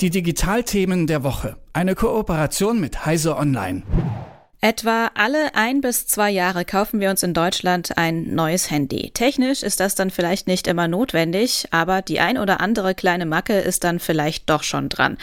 Die Digitalthemen der Woche. Eine Kooperation mit Heise Online. Etwa alle ein bis zwei Jahre kaufen wir uns in Deutschland ein neues Handy. Technisch ist das dann vielleicht nicht immer notwendig, aber die ein oder andere kleine Macke ist dann vielleicht doch schon dran.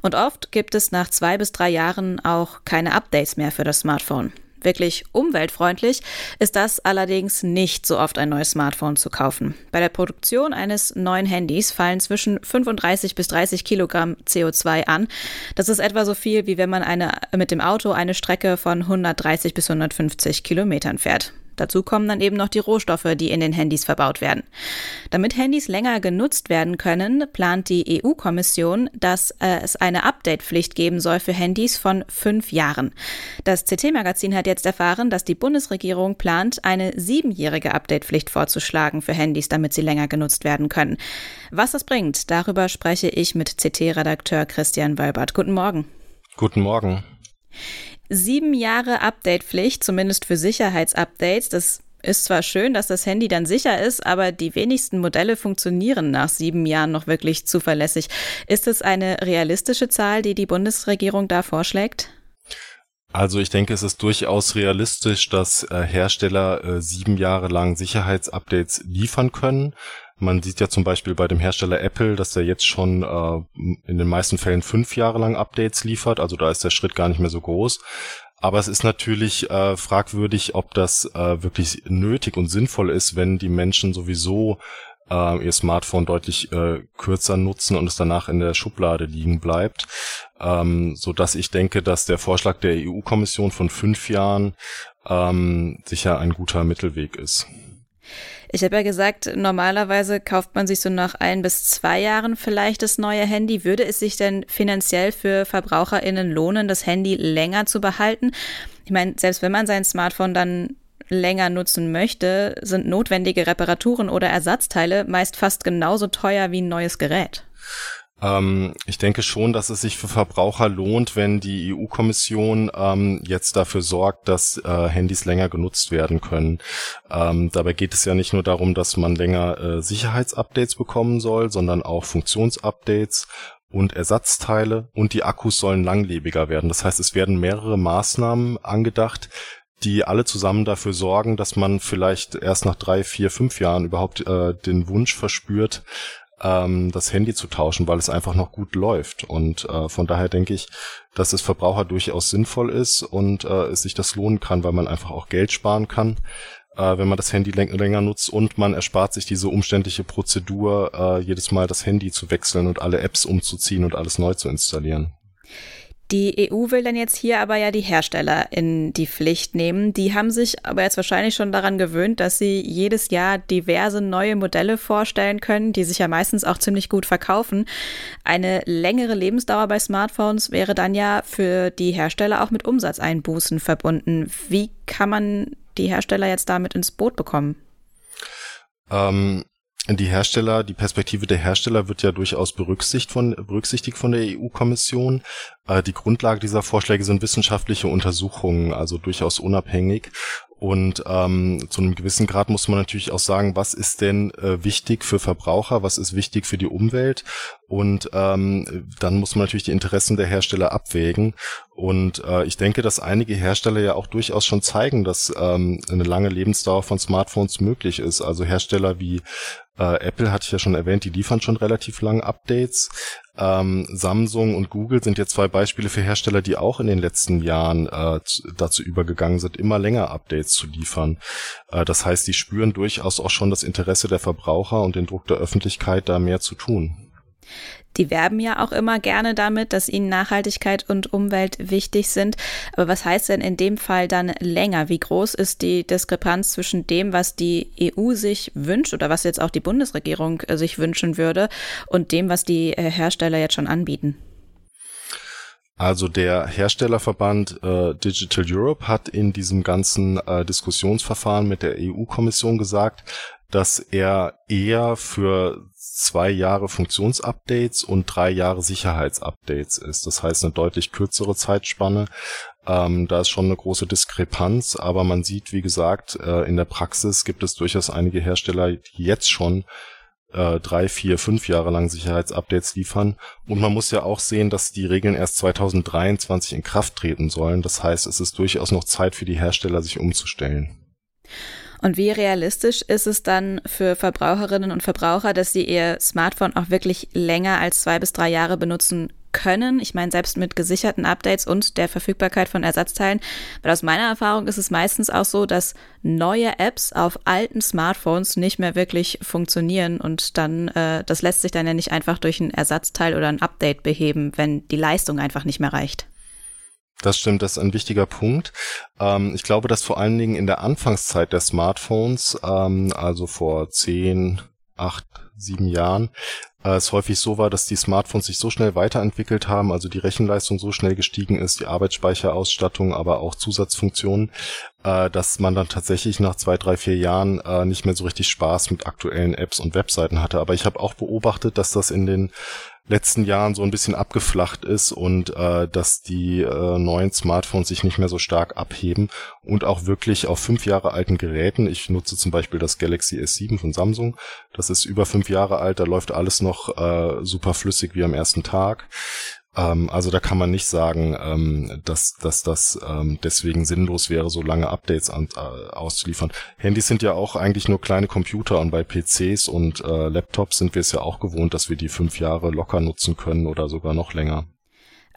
Und oft gibt es nach zwei bis drei Jahren auch keine Updates mehr für das Smartphone. Wirklich umweltfreundlich ist das allerdings nicht so oft ein neues Smartphone zu kaufen. Bei der Produktion eines neuen Handys fallen zwischen 35 bis 30 Kilogramm CO2 an. Das ist etwa so viel, wie wenn man eine, mit dem Auto eine Strecke von 130 bis 150 Kilometern fährt. Dazu kommen dann eben noch die Rohstoffe, die in den Handys verbaut werden. Damit Handys länger genutzt werden können, plant die EU-Kommission, dass äh, es eine Update-Pflicht geben soll für Handys von fünf Jahren. Das CT-Magazin hat jetzt erfahren, dass die Bundesregierung plant, eine siebenjährige Update-Pflicht vorzuschlagen für Handys, damit sie länger genutzt werden können. Was das bringt, darüber spreche ich mit CT-Redakteur Christian Wölbert. Guten Morgen. Guten Morgen. Sieben Jahre Updatepflicht, zumindest für Sicherheitsupdates. Das ist zwar schön, dass das Handy dann sicher ist, aber die wenigsten Modelle funktionieren nach sieben Jahren noch wirklich zuverlässig. Ist es eine realistische Zahl, die die Bundesregierung da vorschlägt? Also ich denke, es ist durchaus realistisch, dass äh, Hersteller äh, sieben Jahre lang Sicherheitsupdates liefern können. Man sieht ja zum Beispiel bei dem Hersteller Apple, dass der jetzt schon äh, in den meisten Fällen fünf Jahre lang Updates liefert. Also da ist der Schritt gar nicht mehr so groß. Aber es ist natürlich äh, fragwürdig, ob das äh, wirklich nötig und sinnvoll ist, wenn die Menschen sowieso äh, ihr Smartphone deutlich äh, kürzer nutzen und es danach in der Schublade liegen bleibt. Ähm, so dass ich denke, dass der Vorschlag der EU-Kommission von fünf Jahren ähm, sicher ein guter Mittelweg ist. Ich habe ja gesagt, normalerweise kauft man sich so nach ein bis zwei Jahren vielleicht das neue Handy. Würde es sich denn finanziell für VerbraucherInnen lohnen, das Handy länger zu behalten? Ich meine, selbst wenn man sein Smartphone dann länger nutzen möchte, sind notwendige Reparaturen oder Ersatzteile meist fast genauso teuer wie ein neues Gerät. Ähm, ich denke schon, dass es sich für Verbraucher lohnt, wenn die EU-Kommission ähm, jetzt dafür sorgt, dass äh, Handys länger genutzt werden können. Ähm, dabei geht es ja nicht nur darum, dass man länger äh, Sicherheitsupdates bekommen soll, sondern auch Funktionsupdates und Ersatzteile und die Akkus sollen langlebiger werden. Das heißt, es werden mehrere Maßnahmen angedacht, die alle zusammen dafür sorgen, dass man vielleicht erst nach drei, vier, fünf Jahren überhaupt äh, den Wunsch verspürt, ähm, das Handy zu tauschen, weil es einfach noch gut läuft. Und äh, von daher denke ich, dass es Verbraucher durchaus sinnvoll ist und äh, es sich das lohnen kann, weil man einfach auch Geld sparen kann, äh, wenn man das Handy länger nutzt und man erspart sich diese umständliche Prozedur, äh, jedes Mal das Handy zu wechseln und alle Apps umzuziehen und alles neu zu installieren. Die EU will dann jetzt hier aber ja die Hersteller in die Pflicht nehmen. Die haben sich aber jetzt wahrscheinlich schon daran gewöhnt, dass sie jedes Jahr diverse neue Modelle vorstellen können, die sich ja meistens auch ziemlich gut verkaufen. Eine längere Lebensdauer bei Smartphones wäre dann ja für die Hersteller auch mit Umsatzeinbußen verbunden. Wie kann man die Hersteller jetzt damit ins Boot bekommen? Ähm, die Hersteller, die Perspektive der Hersteller wird ja durchaus berücksichtigt von, berücksichtigt von der EU-Kommission. Äh, die Grundlage dieser Vorschläge sind wissenschaftliche Untersuchungen, also durchaus unabhängig. Und ähm, zu einem gewissen Grad muss man natürlich auch sagen, was ist denn äh, wichtig für Verbraucher, was ist wichtig für die Umwelt. Und ähm, dann muss man natürlich die Interessen der Hersteller abwägen. Und äh, ich denke, dass einige Hersteller ja auch durchaus schon zeigen, dass ähm, eine lange Lebensdauer von Smartphones möglich ist. Also Hersteller wie äh, Apple hatte ich ja schon erwähnt, die liefern schon relativ lange Updates. Ähm, Samsung und Google sind jetzt zwei Beispiele für Hersteller, die auch in den letzten Jahren äh, dazu übergegangen sind, immer länger Updates zu liefern. Äh, das heißt, die spüren durchaus auch schon das Interesse der Verbraucher und den Druck der Öffentlichkeit, da mehr zu tun. Die werben ja auch immer gerne damit, dass ihnen Nachhaltigkeit und Umwelt wichtig sind. Aber was heißt denn in dem Fall dann länger? Wie groß ist die Diskrepanz zwischen dem, was die EU sich wünscht oder was jetzt auch die Bundesregierung äh, sich wünschen würde und dem, was die äh, Hersteller jetzt schon anbieten? Also der Herstellerverband äh, Digital Europe hat in diesem ganzen äh, Diskussionsverfahren mit der EU-Kommission gesagt, dass er eher für zwei Jahre Funktionsupdates und drei Jahre Sicherheitsupdates ist. Das heißt eine deutlich kürzere Zeitspanne. Ähm, da ist schon eine große Diskrepanz, aber man sieht, wie gesagt, äh, in der Praxis gibt es durchaus einige Hersteller, die jetzt schon äh, drei, vier, fünf Jahre lang Sicherheitsupdates liefern. Und man muss ja auch sehen, dass die Regeln erst 2023 in Kraft treten sollen. Das heißt, es ist durchaus noch Zeit für die Hersteller, sich umzustellen. Und wie realistisch ist es dann für Verbraucherinnen und Verbraucher, dass sie ihr Smartphone auch wirklich länger als zwei bis drei Jahre benutzen können. Ich meine, selbst mit gesicherten Updates und der Verfügbarkeit von Ersatzteilen. Weil aus meiner Erfahrung ist es meistens auch so, dass neue Apps auf alten Smartphones nicht mehr wirklich funktionieren und dann, äh, das lässt sich dann ja nicht einfach durch ein Ersatzteil oder ein Update beheben, wenn die Leistung einfach nicht mehr reicht. Das stimmt, das ist ein wichtiger Punkt. Ähm, ich glaube, dass vor allen Dingen in der Anfangszeit der Smartphones, ähm, also vor zehn, acht, sieben Jahren, äh, es häufig so war, dass die Smartphones sich so schnell weiterentwickelt haben, also die Rechenleistung so schnell gestiegen ist, die Arbeitsspeicherausstattung, aber auch Zusatzfunktionen, äh, dass man dann tatsächlich nach zwei, drei, vier Jahren äh, nicht mehr so richtig Spaß mit aktuellen Apps und Webseiten hatte. Aber ich habe auch beobachtet, dass das in den letzten Jahren so ein bisschen abgeflacht ist und äh, dass die äh, neuen Smartphones sich nicht mehr so stark abheben und auch wirklich auf fünf Jahre alten Geräten. Ich nutze zum Beispiel das Galaxy S7 von Samsung. Das ist über fünf Jahre alt, da läuft alles noch äh, super flüssig wie am ersten Tag. Ähm, also da kann man nicht sagen, ähm, dass, dass das ähm, deswegen sinnlos wäre, so lange Updates an, äh, auszuliefern. Handys sind ja auch eigentlich nur kleine Computer und bei PCs und äh, Laptops sind wir es ja auch gewohnt, dass wir die fünf Jahre locker nutzen können oder sogar noch länger.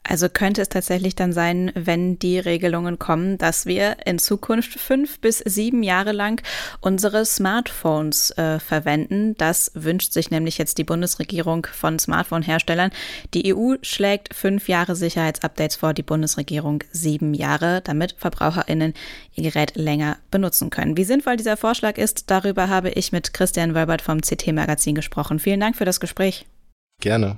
Also könnte es tatsächlich dann sein, wenn die Regelungen kommen, dass wir in Zukunft fünf bis sieben Jahre lang unsere Smartphones äh, verwenden. Das wünscht sich nämlich jetzt die Bundesregierung von Smartphone-Herstellern. Die EU schlägt fünf Jahre Sicherheitsupdates vor, die Bundesregierung sieben Jahre, damit VerbraucherInnen ihr Gerät länger benutzen können. Wie sinnvoll dieser Vorschlag ist, darüber habe ich mit Christian Wölbert vom CT-Magazin gesprochen. Vielen Dank für das Gespräch. Gerne.